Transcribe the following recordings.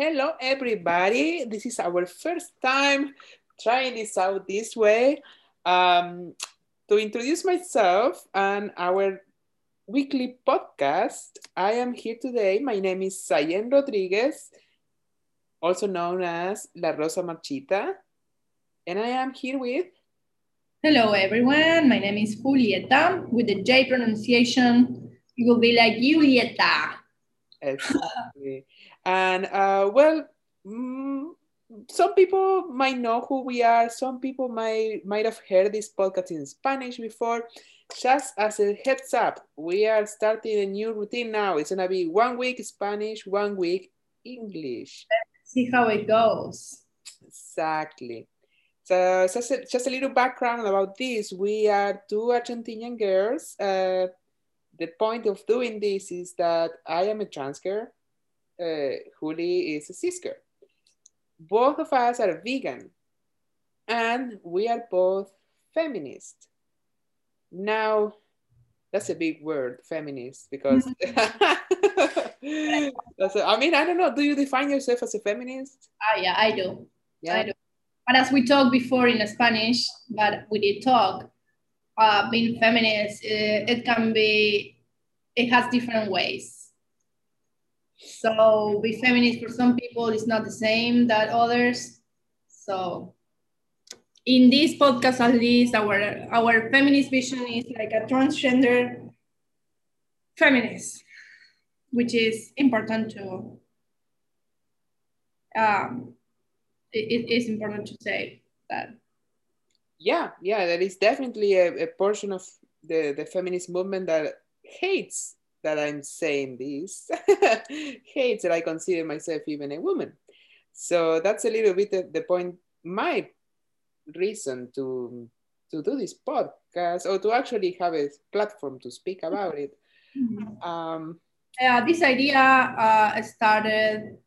Hello, everybody. This is our first time trying this out this way. Um, to introduce myself and our weekly podcast, I am here today. My name is Sayen Rodriguez, also known as La Rosa Marchita, and I am here with. Hello, everyone. My name is Julieta. With the J pronunciation, it will be like Julieta. Exactly. And uh, well, mm, some people might know who we are. Some people might might have heard this podcast in Spanish before. Just as a heads up, we are starting a new routine now. It's gonna be one week Spanish, one week English. Let's see how it goes. Exactly. So just a, just a little background about this. We are two Argentinian girls. Uh, the point of doing this is that I am a trans girl. Uh, Juli is a sister. Both of us are vegan, and we are both feminist. Now, that's a big word, feminist, because that's a, I mean, I don't know. Do you define yourself as a feminist? Ah, yeah, I do. Yeah. I do. But as we talked before in Spanish, but we did talk, uh, being feminist, it, uh, it can be, it has different ways. So be feminist for some people is not the same that others. So in this podcast, at least our our feminist vision is like a transgender feminist, which is important to um, it is important to say that. Yeah, yeah, that is definitely a, a portion of the, the feminist movement that hates that I'm saying this, hates that I consider myself even a woman. So that's a little bit the, the point, my reason to to do this podcast or to actually have a platform to speak about it. Mm-hmm. Um, yeah, this idea uh, started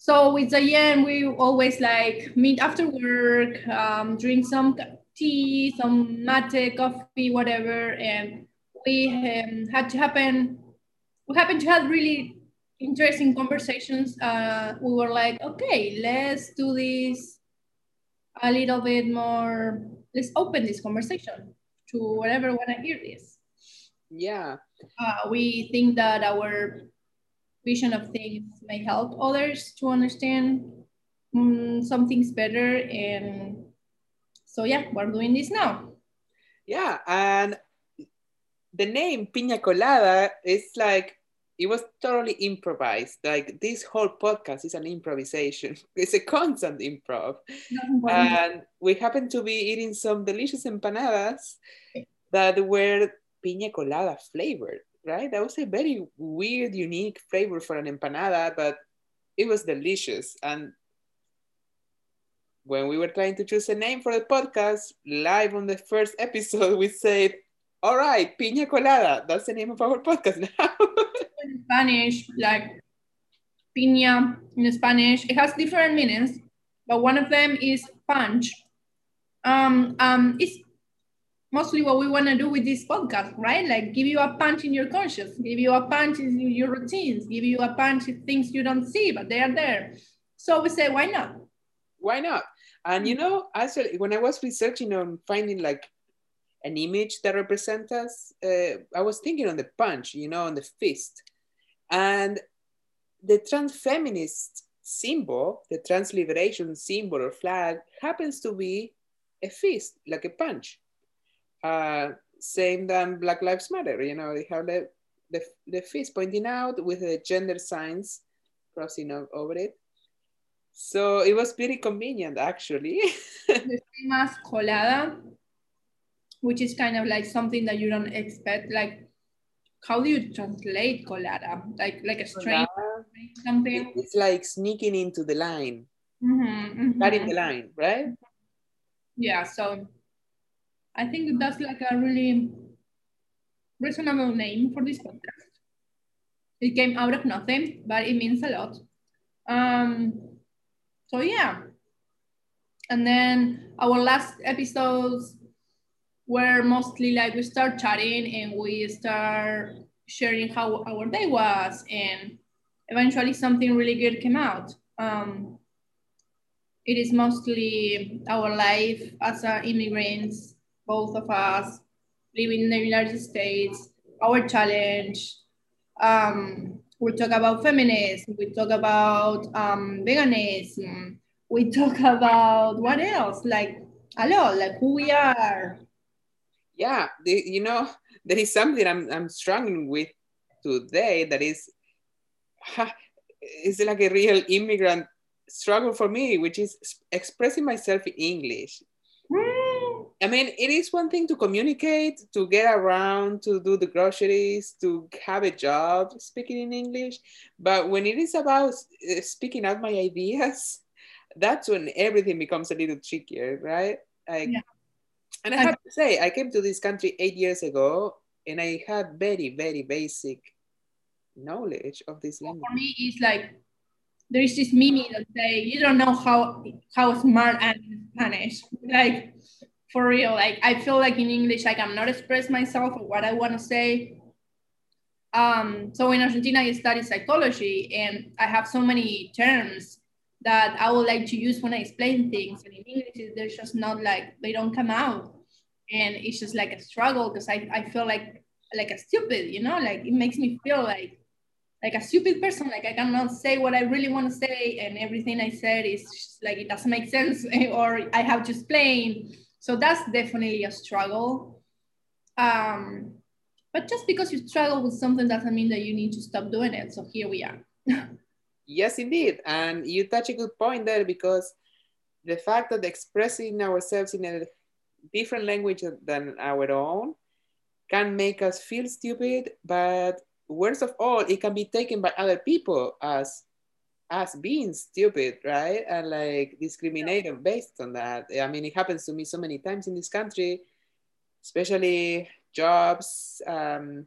so with Zayen, we always like meet after work, um, drink some tea, some mate, coffee, whatever, and we um, had to happen. We happened to have really interesting conversations. Uh, we were like, okay, let's do this a little bit more. Let's open this conversation to whatever want to hear this. Yeah. Uh, we think that our vision of things may help others to understand um, some things better. And so, yeah, we're doing this now. Yeah, and the name Piña Colada is like it was totally improvised. Like this whole podcast is an improvisation. It's a constant improv. and we happened to be eating some delicious empanadas that were piña colada flavored right? That was a very weird, unique flavor for an empanada, but it was delicious. And when we were trying to choose a name for the podcast, live on the first episode, we said, all right, piña colada. That's the name of our podcast now. in Spanish, like piña in Spanish, it has different meanings, but one of them is punch. Um, um, it's mostly what we want to do with this podcast, right? Like give you a punch in your conscience, give you a punch in your routines, give you a punch in things you don't see, but they are there. So we say, why not? Why not? And you know, actually, when I was researching on finding like an image that represents us, uh, I was thinking on the punch, you know, on the fist. And the trans feminist symbol, the trans liberation symbol or flag, happens to be a fist, like a punch uh, same than Black Lives Matter. You know, they have the, the, the fist pointing out with the gender signs crossing over it. So it was pretty convenient, actually. colada, which is kind of like something that you don't expect. Like, how do you translate colada? Like, like a strain, something. It's like sneaking into the line, mm -hmm, mm -hmm. cutting the line, right? Yeah. So I think that's like a really reasonable name for this podcast. It came out of nothing, but it means a lot. Um, so yeah. And then our last episodes were mostly like we start chatting and we start sharing how our day was and eventually something really good came out. Um, it is mostly our life as immigrants, both of us living in the United States, our challenge. Um, we talk about feminism, we talk about um, veganism, we talk about what else? Like a lot, like who we are. Yeah, the, you know, there is something I'm, I'm struggling with today that is, is like a real immigrant struggle for me, which is expressing myself in English. Mm. I mean, it is one thing to communicate, to get around, to do the groceries, to have a job speaking in English. But when it is about uh, speaking out my ideas, that's when everything becomes a little trickier, right? Like, yeah. And I have to say, I came to this country eight years ago and I had very, very basic knowledge of this language. For me, it's like there is this meme that say you don't know how how smart I am in Spanish. Like for real, like I feel like in English like I'm cannot express myself or what I want to say. Um, so in Argentina I study psychology and I have so many terms that I would like to use when I explain things. And in English, they're just not like they don't come out, and it's just like a struggle because I, I feel like like a stupid, you know, like it makes me feel like like a stupid person. Like i cannot say what i really want to say and everything i said is just, like it doesn't make sense or i have to explain. So that's definitely a struggle. Um, but just because you struggle with something doesn't mean that you need to stop doing it. So here we are yes indeed and you touch a good point there because the fact that expressing ourselves in a different language than our own can make us feel stupid but worst of all, it can be taken by other people as as being stupid, right? And like discriminated based on that. I mean, it happens to me so many times in this country, especially jobs, um,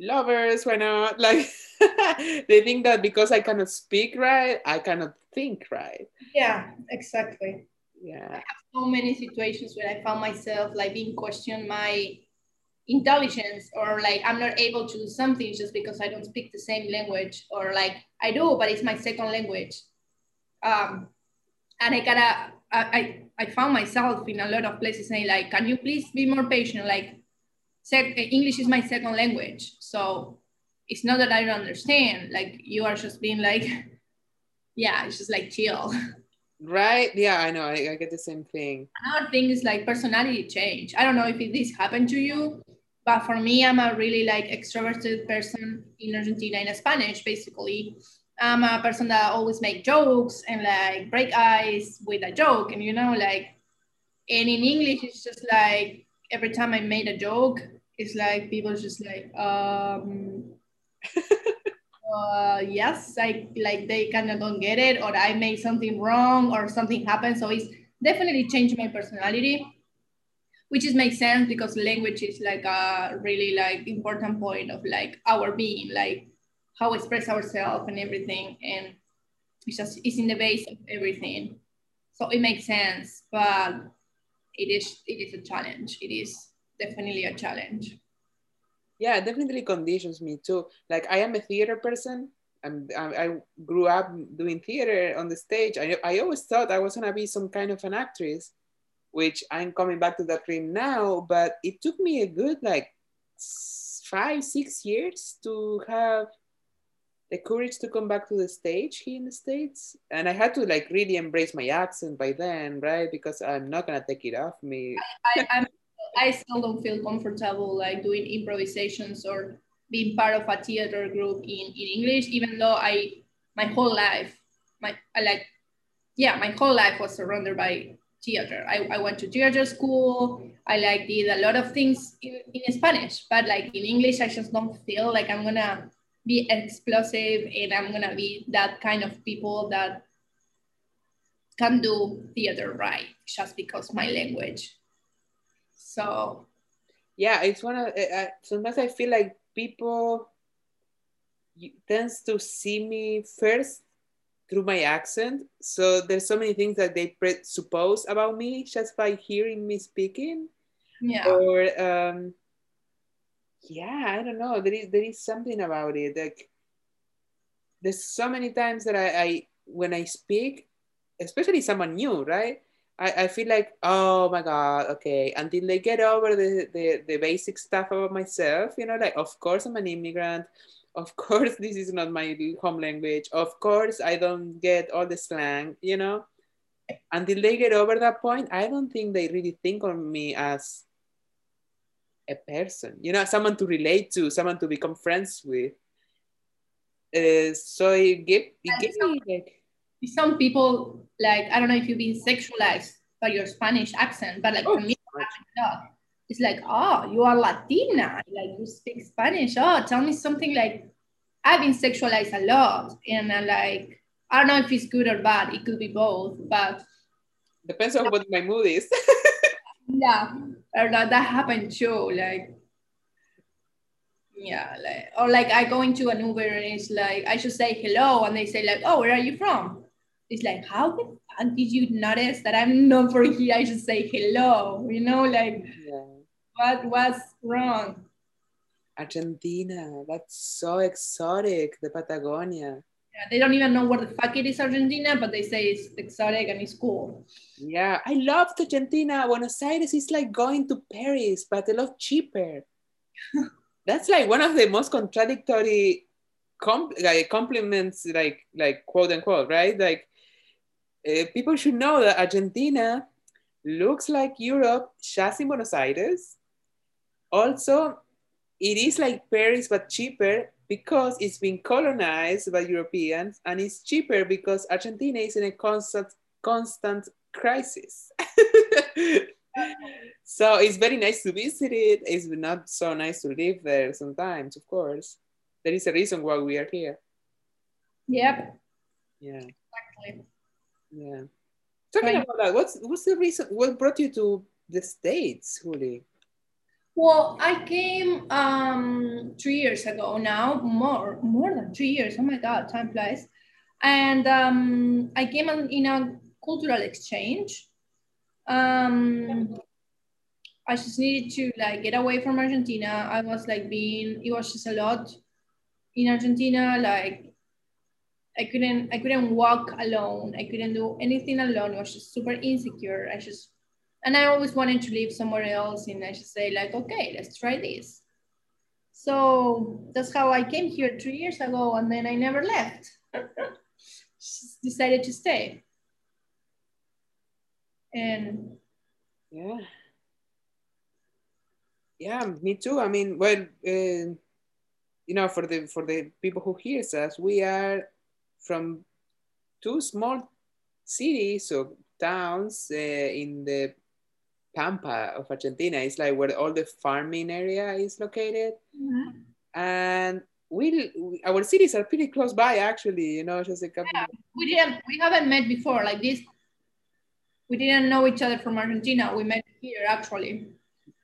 lovers, why not? Like they think that because I cannot speak right, I cannot think right. Yeah, exactly. Yeah. I have so many situations where I found myself like being questioned my intelligence or like i'm not able to do something just because i don't speak the same language or like i do but it's my second language um, and i gotta I, I found myself in a lot of places saying like can you please be more patient like sec- english is my second language so it's not that i don't understand. Like you are just being like yeah it's just like chill. Right? Yeah i know. I, I get the same thing. Another thing is like personality change. I don't know if this happened to you but for me, I'm a really like extroverted person in Argentina in Spanish, basically. I'm a person that always make jokes and like break ice with a joke. And you know, like, and in English, it's just like every time I made a joke, it's like people just like, um, uh, yes, like like they kind of don't get it, or I made something wrong, or something happened. So it's definitely changed my personality which is makes sense because language is like a really like important point of like our being like how we express ourselves and everything and it's just it's in the base of everything so it makes sense but it is it is a challenge it is definitely a challenge yeah definitely conditions me too like i am a theater person I'm, I grew up doing theater on the stage. I, I always thought I was gonna be some kind of an actress, which I'm coming back to that dream now, but it took me a good like five, six years to have the courage to come back to the stage here in the States. And I had to like really embrace my accent by then, right? Because I'm not gonna take it off me. I, I, I still don't feel comfortable like doing improvisations or being part of a theater group in, in English, even though I my whole life, my I like yeah, my whole life was surrounded by theater. I, I went to theater school. I like did a lot of things in, in Spanish, but like in English, I just don't feel like I'm gonna be explosive and I'm gonna be that kind of people that can do theater right just because my language. So yeah, it's one of uh, sometimes I feel like people tends to see me first through my accent. So there's so many things that they presuppose about me just by hearing me speaking. Yeah. Or um, yeah, I don't know. There is there is something about it. Like there's so many times that I, I when I speak, especially someone new, right? I, I feel like, oh my God, okay. Until they get over the, the, the basic stuff about myself, you know, like, of course, I'm an immigrant. Of course, this is not my home language. Of course, I don't get all the slang, you know. Until they get over that point, I don't think they really think of me as a person, you know, someone to relate to, someone to become friends with. Uh, so it gave, it gave me like some people like I don't know if you've been sexualized by your Spanish accent, but like oh, for me, it's like, oh, you are Latina, like you speak Spanish. Oh, tell me something like I've been sexualized a lot, and I'm like I don't know if it's good or bad. It could be both, but depends on what my mood is. yeah, or that, that happened too. Like yeah, like or like I go into an Uber and it's like I should say hello, and they say like, oh, where are you from? It's like, how the fuck did you notice that I'm not for here? I should say hello, you know, like yeah. what was wrong? Argentina, that's so exotic, the Patagonia. Yeah, they don't even know where the fuck it is Argentina, but they say it's exotic and it's cool. Yeah, I loved Argentina. Buenos Aires is like going to Paris, but a lot cheaper. that's like one of the most contradictory com- like compliments, like like quote unquote, right? Like uh, people should know that Argentina looks like Europe just in Buenos Aires. Also, it is like Paris but cheaper because it's been colonized by Europeans, and it's cheaper because Argentina is in a constant constant crisis. so it's very nice to visit it. It's not so nice to live there sometimes, of course. There is a reason why we are here. Yep. Yeah. Exactly. Yeah. Talking right. about that, what's what's the reason? What brought you to the states, Juli? Well, I came um, three years ago now, more more than three years. Oh my God, time flies. And um, I came on, in a cultural exchange. Um, I just needed to like get away from Argentina. I was like being, it was just a lot in Argentina. Like I couldn't I couldn't walk alone. I couldn't do anything alone. I was just super insecure. I just and I always wanted to live somewhere else. And I just say like, okay, let's try this. So that's how I came here three years ago, and then I never left. just decided to stay. And yeah, yeah, me too. I mean, well, uh, you know, for the for the people who hears us, we are from two small cities or towns uh, in the Pampa of Argentina. It's like where all the farming area is located. Mm-hmm. And we, our cities are pretty close by actually, you know, just a couple. Yeah, we didn't, we haven't met before like this. We didn't know each other from Argentina. We met here actually.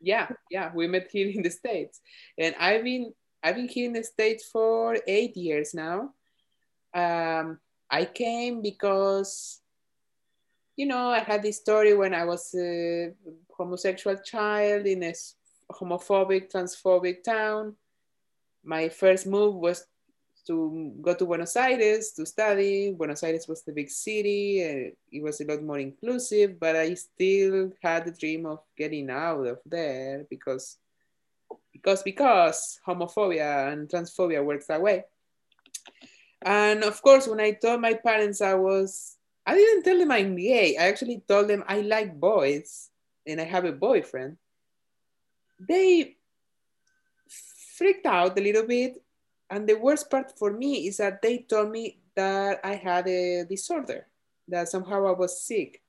Yeah, yeah, we met here in the States. And I've been, I've been here in the States for eight years now um, I came because, you know, I had this story when I was a homosexual child in a homophobic, transphobic town. My first move was to go to Buenos Aires to study. Buenos Aires was the big city. and it was a lot more inclusive, but I still had the dream of getting out of there because, because, because homophobia and transphobia works that way. And of course, when I told my parents I was, I didn't tell them I'm gay. I actually told them I like boys and I have a boyfriend. They freaked out a little bit. And the worst part for me is that they told me that I had a disorder, that somehow I was sick.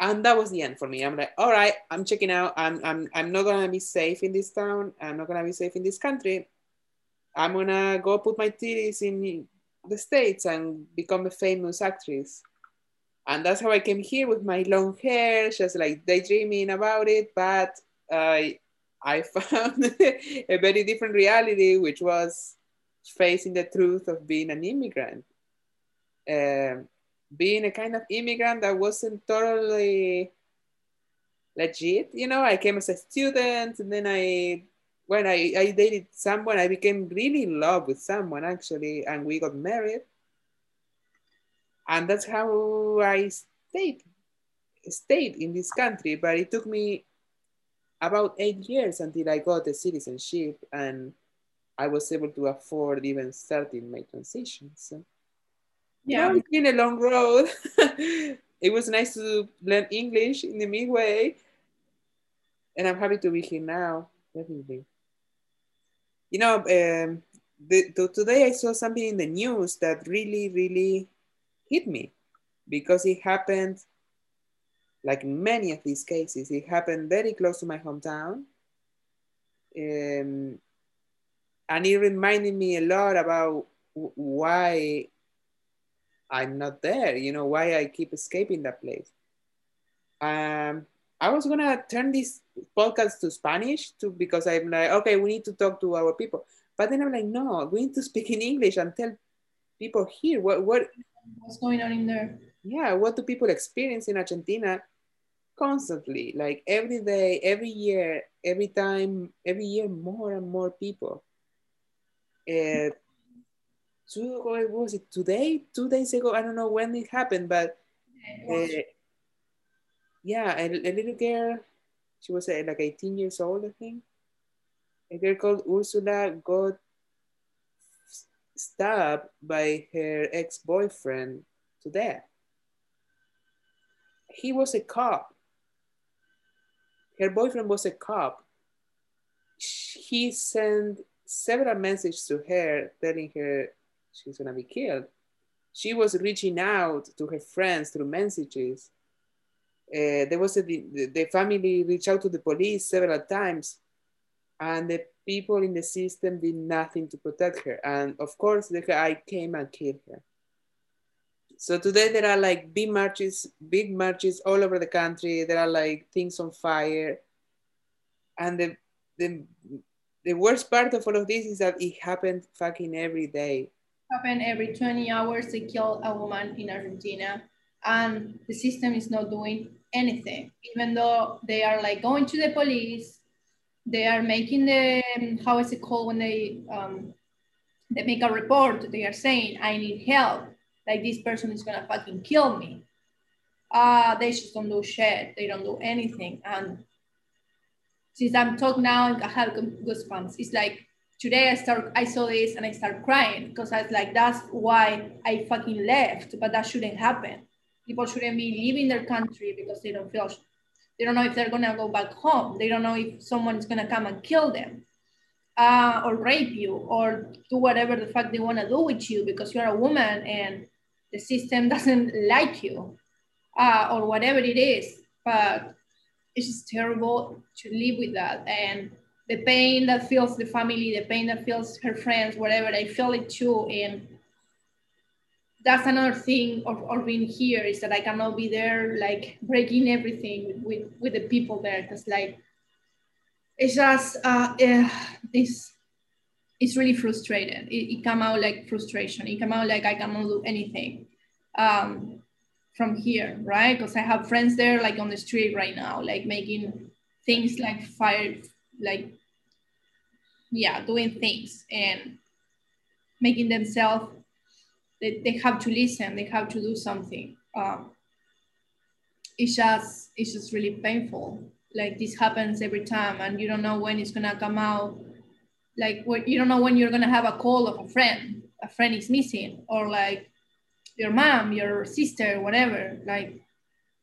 And that was the end for me. I'm like, all right, I'm checking out. I'm, I'm, I'm not gonna be safe in this town. I'm not gonna be safe in this country. I'm gonna go put my titties in the States and become a famous actress. And that's how I came here with my long hair, just like daydreaming about it. But I, I found a very different reality, which was facing the truth of being an immigrant. Uh, being a kind of immigrant that wasn't totally legit. You know, I came as a student and then I when I, I dated someone, I became really in love with someone actually, and we got married. and that's how I stayed stayed in this country. But it took me about eight years until I got the citizenship and I was able to afford even starting my transition. So yeah, it's been a long road. it was nice to learn English in the midway, and I'm happy to be here now. Definitely. You know, um, the, the, today I saw something in the news that really, really hit me because it happened like many of these cases, it happened very close to my hometown. Um, and it reminded me a lot about why I'm not there, you know, why I keep escaping that place. Um, I was gonna turn this podcast to Spanish too because I'm like, okay, we need to talk to our people. But then I'm like, no, we need to speak in English and tell people here what what what's going on in there. Yeah, what do people experience in Argentina constantly, like every day, every year, every time, every year, more and more people. Uh, two, what was it today? Two days ago, I don't know when it happened, but uh, yeah, a, a, little girl, she was uh, like 18 years old, I think. A girl called Ursula got stabbed by her ex-boyfriend to death. He was a cop her boyfriend was a cop. He sent several messages to her telling her she's gonna be killed. She was reaching out to her friends through messages. Uh, there was a, the, the family reached out to the police several times, and the people in the system did nothing to protect her. And of course, the guy came and killed her. So today there are like big marches, big marches all over the country. There are like things on fire. And the, the, the worst part of all of this is that it happened fucking every day. Happen every 20 hours they kill a woman in Argentina and the system is not doing anything. Even though they are like going to the police, they are making the, how is it called when they, um, they make a report, they are saying, I need help like this person is gonna fucking kill me. Uh, they just don't do shit. They don't do anything. And since I'm talking now, I have goosebumps. It's like today I start, I saw this and I start crying because I was like, that's why I fucking left. But that shouldn't happen. People shouldn't be leaving their country because they don't feel, they don't know if they're gonna go back home. They don't know if someone is gonna come and kill them uh, or rape you or do whatever the fuck they want to do with you because you're a woman and the system doesn't like you uh, or whatever it is. But it's just terrible to live with that. And the pain that feels the family, the pain that feels her friends, whatever, I feel it too. And that's another thing of, of being here is that I cannot be there like breaking everything with, with, the people there. Because like it's just uh, uh, it's it's really frustrated. It, it come out like frustration. It come out like I cannot do anything um, from here, right? Because I have friends there, like on the street right now, like making things like fire, like yeah, doing things and making themselves. They, they have to listen. They have to do something. Um, it's just it's just really painful like this happens every time and you don't know when it's gonna come out like you don't know when you're gonna have a call of a friend a friend is missing or like your mom your sister whatever like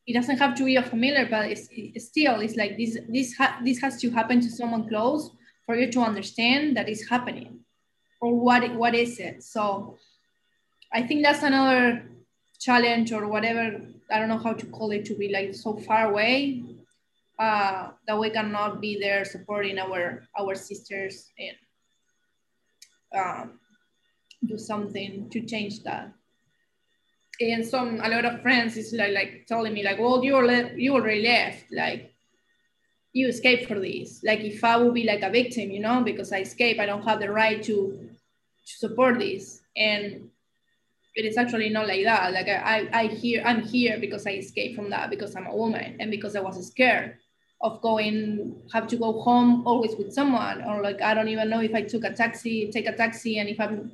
it doesn't have to be a familiar but it's, it's still it's like this this ha- this has to happen to someone close for you to understand that it's happening or what what is it so i think that's another challenge or whatever i don't know how to call it to be like so far away uh, that we cannot be there supporting our our sisters and um, do something to change that. And some a lot of friends is like like telling me like, well, you le- you already left, like you escaped for this. Like if I would be like a victim, you know, because I escape, I don't have the right to to support this. And it is actually not like that. Like I, I, hear I'm here because I escaped from that because I'm a woman and because I was scared of going have to go home always with someone or like i don't even know if i took a taxi take a taxi and if i'm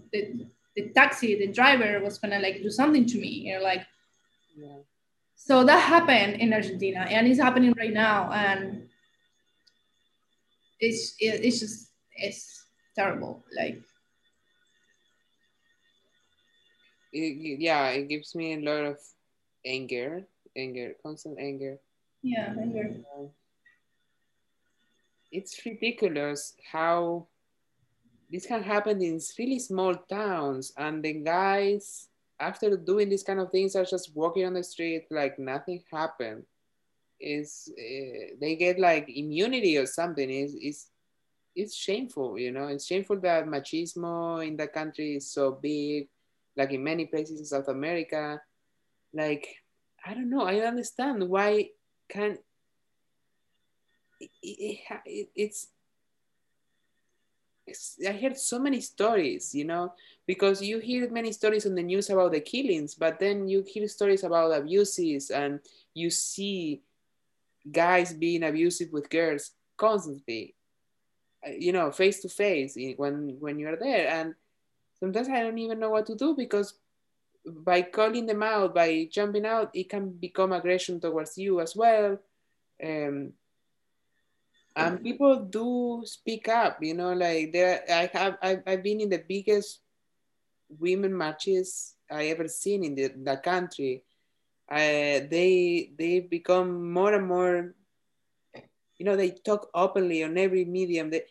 the taxi, the driver was gonna like do something to me. You know, like yeah. so that happened in Argentina and it's happening right now. And it's it, it's just it's terrible. Like it, yeah, it gives me a lot of anger, anger, constant anger. Yeah, anger. it's ridiculous how this can happen in really small towns and the guys after doing these kind of things are just walking on the street like nothing happened is uh, they get like immunity or something is is it's shameful you know it's shameful that machismo in the country is so big like in many places in south america like i don't know i understand why can it, it, it, it's I heard so many stories, you know, because you hear many stories on the news about the killings, but then you hear stories about abuses and you see guys being abusive with girls constantly, uh, you know, face to face when when you're there. And sometimes I don't even know what to do because by calling them out, by jumping out, it can become aggression towards you as well. Um, and people do speak up you know like there i have I've, I've been in the biggest women matches i ever seen in the, the country uh, they they become more and more you know they talk openly on every medium they,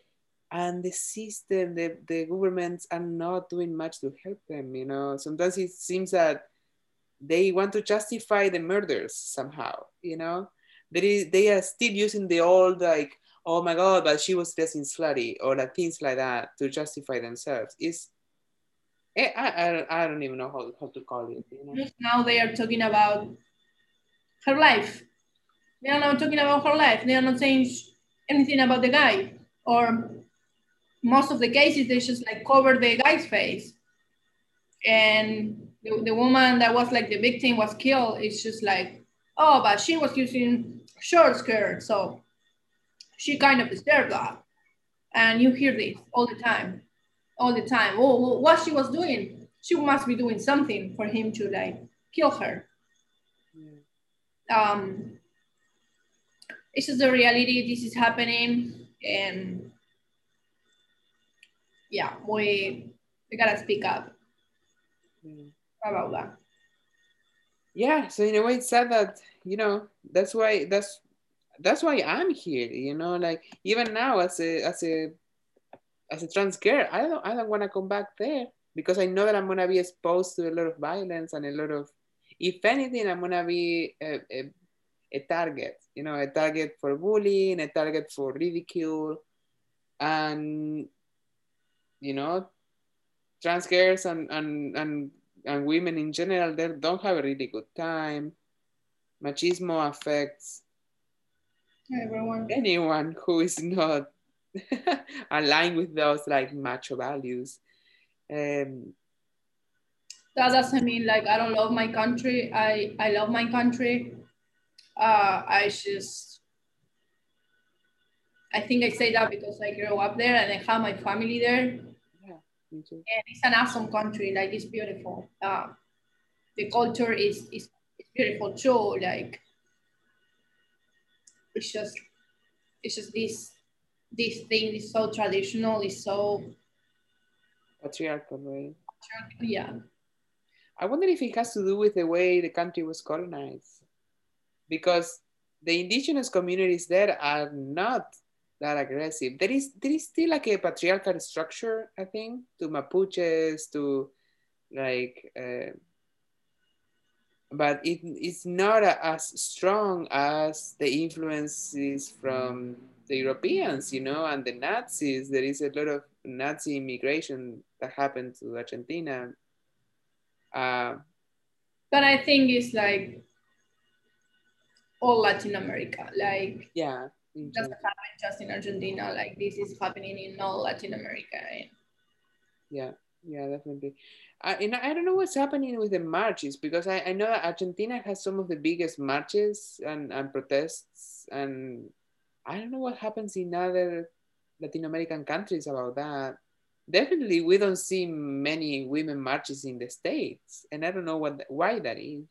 and the system the, the governments are not doing much to help them you know sometimes it seems that they want to justify the murders somehow you know there is, they are still using the old like oh my god, but she was dressing slutty or like things like that to justify themselves. Is eh, I, I, I don't even know how, how to call it. You know? Now they are talking about her life. They are not talking about her life. They are not saying anything about the guy. Or most of the cases, they just like cover the guy's face. And the, the woman that was like the victim was killed. It's just like, oh, but she was using short skirt. So she kind of deserved that. And you hear this all the time, all the time. Oh, what she was doing, she must be doing something for him to like kill her. Um, it's just the reality. This is happening, and yeah, we we gotta speak up mm. about that. Yeah. So in a way, it's sad that you know that's why that's that's why I'm here. You know, like even now as a as a as a trans girl, I don't I don't want to come back there because I know that I'm gonna be exposed to a lot of violence and a lot of, if anything, I'm gonna be a, a, a target. You know, a target for bullying, a target for ridicule, and you know, trans girls and and and and women in general they don't have a really good time. Machismo affects everyone. anyone who is not aligned with those like macho values. Um, that doesn't mean like i don't love my country. I i love my country. Uh i just i think i say that because i grew up there and i have my family there yeah and it's an awesome country. Like it's beautiful. Uh, the culture is is, is beautiful too. Like it's just it's just this this thing is so traditional is so patriarchal right? yeah. I wonder if it has to do with the way the country was colonized. Because the indigenous communities there are not that aggressive there is there is still like a patriarchal structure i think to mapuches to like uh, but it, it's not as strong as the influences from the Europeans, you know, and the Nazis. There is a lot of Nazi immigration that happened to Argentina. Uh, but I think it's like all Latin America. Like yeah, Mm-hmm. doesn't happen just in Argentina. Like this is happening in all Latin America. Yeah, yeah, definitely. I, and I don't know what's happening with the marches because I, I know that Argentina has some of the biggest marches and, and protests and I don't know what happens in other Latin American countries about that. definitely we don't see many women marches in the states and i don't know what why that is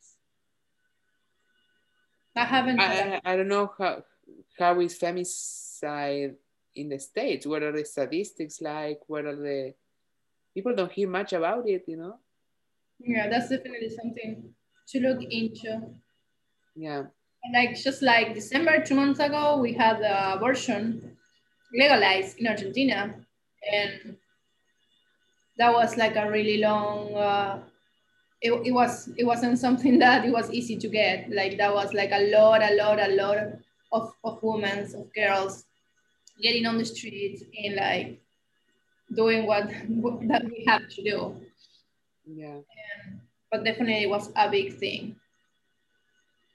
i haven't i, I, I don't know how how is femicide in the states? What are the statistics like? What are the people don't hear much about it you know? Yeah that's definitely something to look into. Yeah. Like just like december two months ago we had the abortion legalized in argentina. And that was like a really long uh, it, it was it wasn't something that it was easy to get. Like that was like a lot a lot a lot of, of women of girls getting on the streets and like doing what, what that we have to do. Yeah. And, but definitely it was a big thing.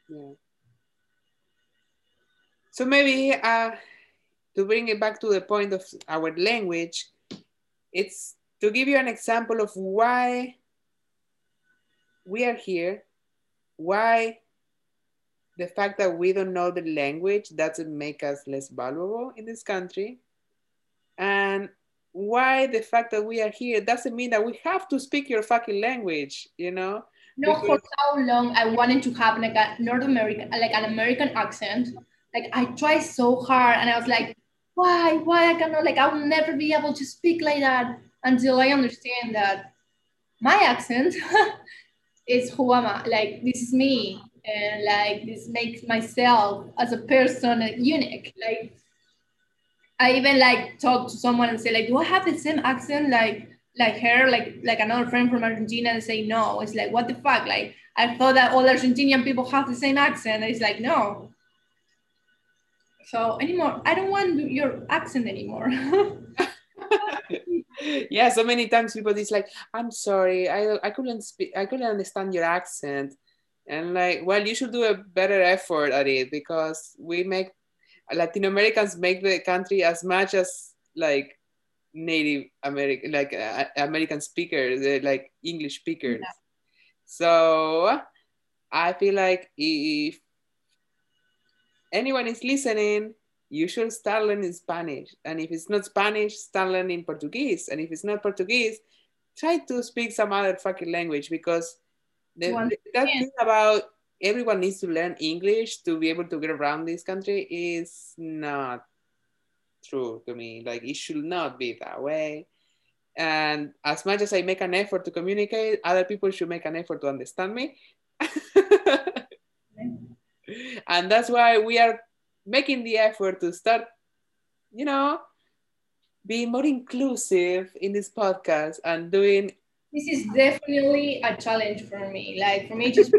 Yeah. So maybe uh, to bring it back to the point of our language it's to give you an example of why we are here, why the fact that we don't know the language doesn't make us less valuable in this country, and why the fact that we are here doesn't mean that we have to speak your fucking language, you know? No, because for so long I wanted to have like a North American, like an American accent. Like I tried so hard, and I was like, why, why I cannot? Like I'll never be able to speak like that until I understand that my accent is who am I? Like this is me, and like this makes myself as a person unique. Like I even like talk to someone and say like, do I have the same accent like like her, like like another friend from Argentina, and say no. It's like what the fuck? Like I thought that all Argentinian people have the same accent. It's like no. So anymore, I don't want your accent anymore. yeah, so many times people is like, I'm sorry, I I couldn't speak, I couldn't understand your accent, and like, well, you should do a better effort at it because we make Latin Americans make the country as much as like Native American, like uh, American speakers, uh, like English speakers. Yeah. So I feel like if anyone is listening you should start learning Spanish. And if it's not Spanish, start learning Portuguese. And if it's not Portuguese, try to speak some other fucking language because the, the, that thing about everyone needs to learn English to be able to get around this country is not true to me. Like it should not be that way. And as much as I make an effort to communicate, other people should make an effort to understand me. and that's why we are making the effort to start, you know, being more inclusive in this podcast and doing. This is definitely a challenge for me. Like for me, just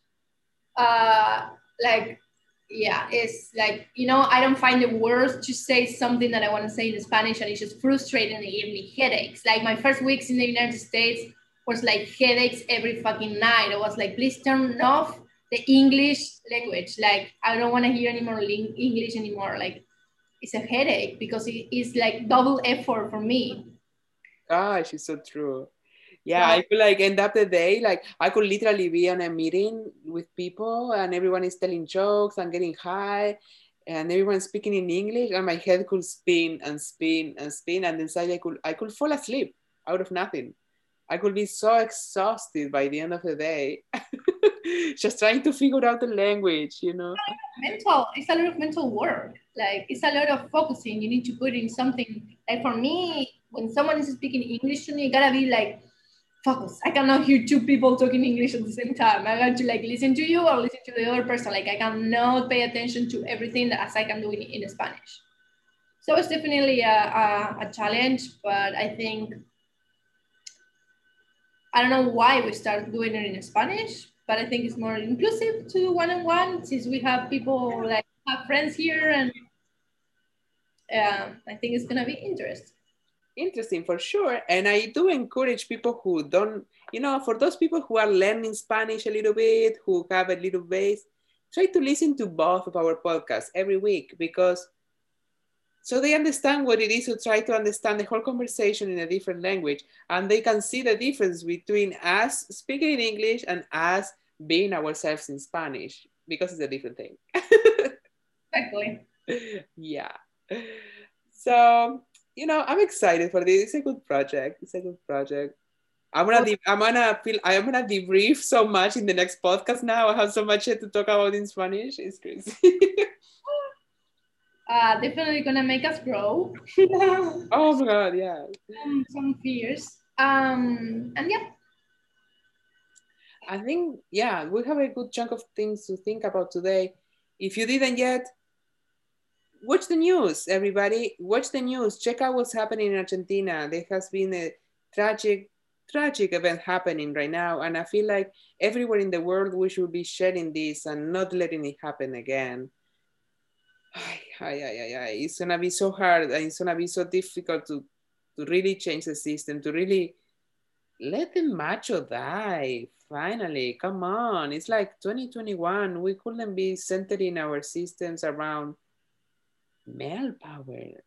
uh, like yeah, it's like you know I don't find the words to say something that I want to say in Spanish, and it's just frustrating and it gives me headaches. Like my first weeks in the United States was like headaches every fucking night. I was like, please turn off the English language. Like I don't want to hear any more English anymore. Like it's a headache because it is like double effort for me. Gosh, it's so true. Yeah, yeah, I feel like end up the day, like I could literally be on a meeting with people and everyone is telling jokes and getting high and everyone's speaking in English and my head could spin and spin and spin and then suddenly I could I could fall asleep out of nothing. I could be so exhausted by the end of the day. just trying to figure out the language, you know. Mental, it's a lot of mental work. Like it's a lot of focusing. You need to put in something. Like for me, when someone is speaking English to me, you gotta be like focus. I cannot hear two people talking English at the same time. I got to like listen to you or listen to the other person. Like I cannot pay attention to everything as I can do in, in Spanish. So it's definitely a, a, a challenge, but I think I don't know why we started doing it in Spanish, but I think it's more inclusive to one-on-one since we have people like have friends here and um, I think it's gonna be interesting. Interesting for sure. And I do encourage people who don't, you know, for those people who are learning Spanish a little bit, who have a little base, try to listen to both of our podcasts every week because so they understand what it is to try to understand the whole conversation in a different language. And they can see the difference between us speaking in English and us being ourselves in Spanish because it's a different thing. exactly. Yeah. So you know, I'm excited for this. It's a good project. It's a good project. I'm gonna de- I'm gonna feel I'm gonna debrief so much in the next podcast now. I have so much to talk about in Spanish. It's crazy. uh, definitely gonna make us grow. oh my god, yeah. Some, some fears. Um and yeah. I think yeah, we have a good chunk of things to think about today. If you didn't yet, watch the news, everybody. Watch the news. Check out what's happening in Argentina. There has been a tragic, tragic event happening right now. And I feel like everywhere in the world, we should be sharing this and not letting it happen again. Ay, ay, ay, ay, It's gonna be so hard and it's gonna be so difficult to, to really change the system, to really let the macho die. Finally, come on. It's like 2021. We couldn't be centering our systems around male power.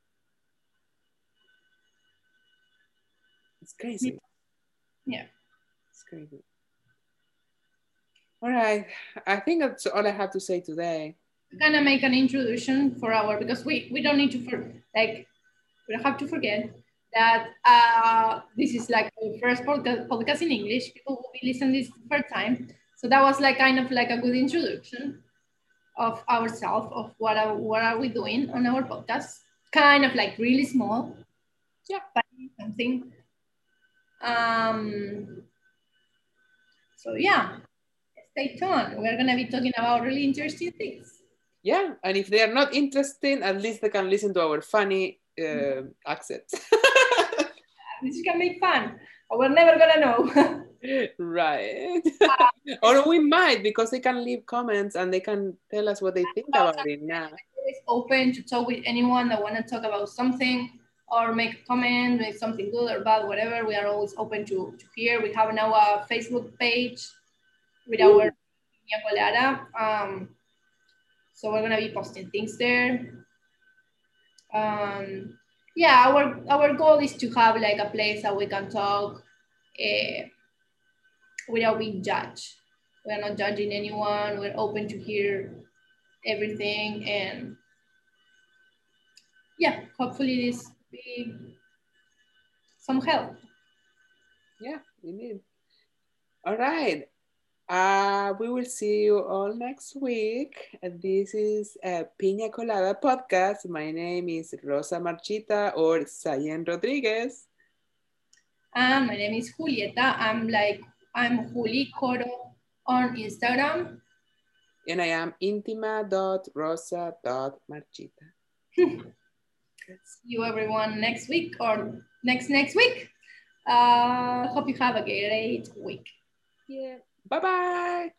It's crazy. Yeah. It's crazy. All right. I think that's all I have to say today. We're gonna make an introduction for our because we we don't need to for like we don't have to forget that uh, this is like the first podcast, podcast in English. People will be listening this first time. So that was like kind of like a good introduction of ourselves, of what are, what are we doing on our podcast. Kind of like really small. Yeah. But something. Um, so yeah, stay tuned. We're gonna be talking about really interesting things. Yeah, and if they are not interesting, at least they can listen to our funny uh, accent. this can make fun. We're never gonna know. right. or we might because they can leave comments and they can tell us what they think about it now. It's open to talk with anyone that want to talk about something or make a comment, make something good or bad, whatever. We are always open to, to hear. We have now a Facebook page with Ooh. our. Um, so we're gonna be posting things there. Um, yeah, our our goal is to have like a place that we can talk. Uh, without being judged. We're not judging anyone. We're open to hear everything. And yeah, hopefully this be some help. Yeah, indeed. All right. Uh, we will see you all next week. This is a Piña Colada podcast. My name is Rosa Marchita or Sayen Rodriguez. Um, my name is Julieta. I'm like I'm Juli Coro on Instagram. And I am intima.rosa.marchita. See you everyone next week or next next week. Uh, hope you have a great week. Yeah. Bye-bye.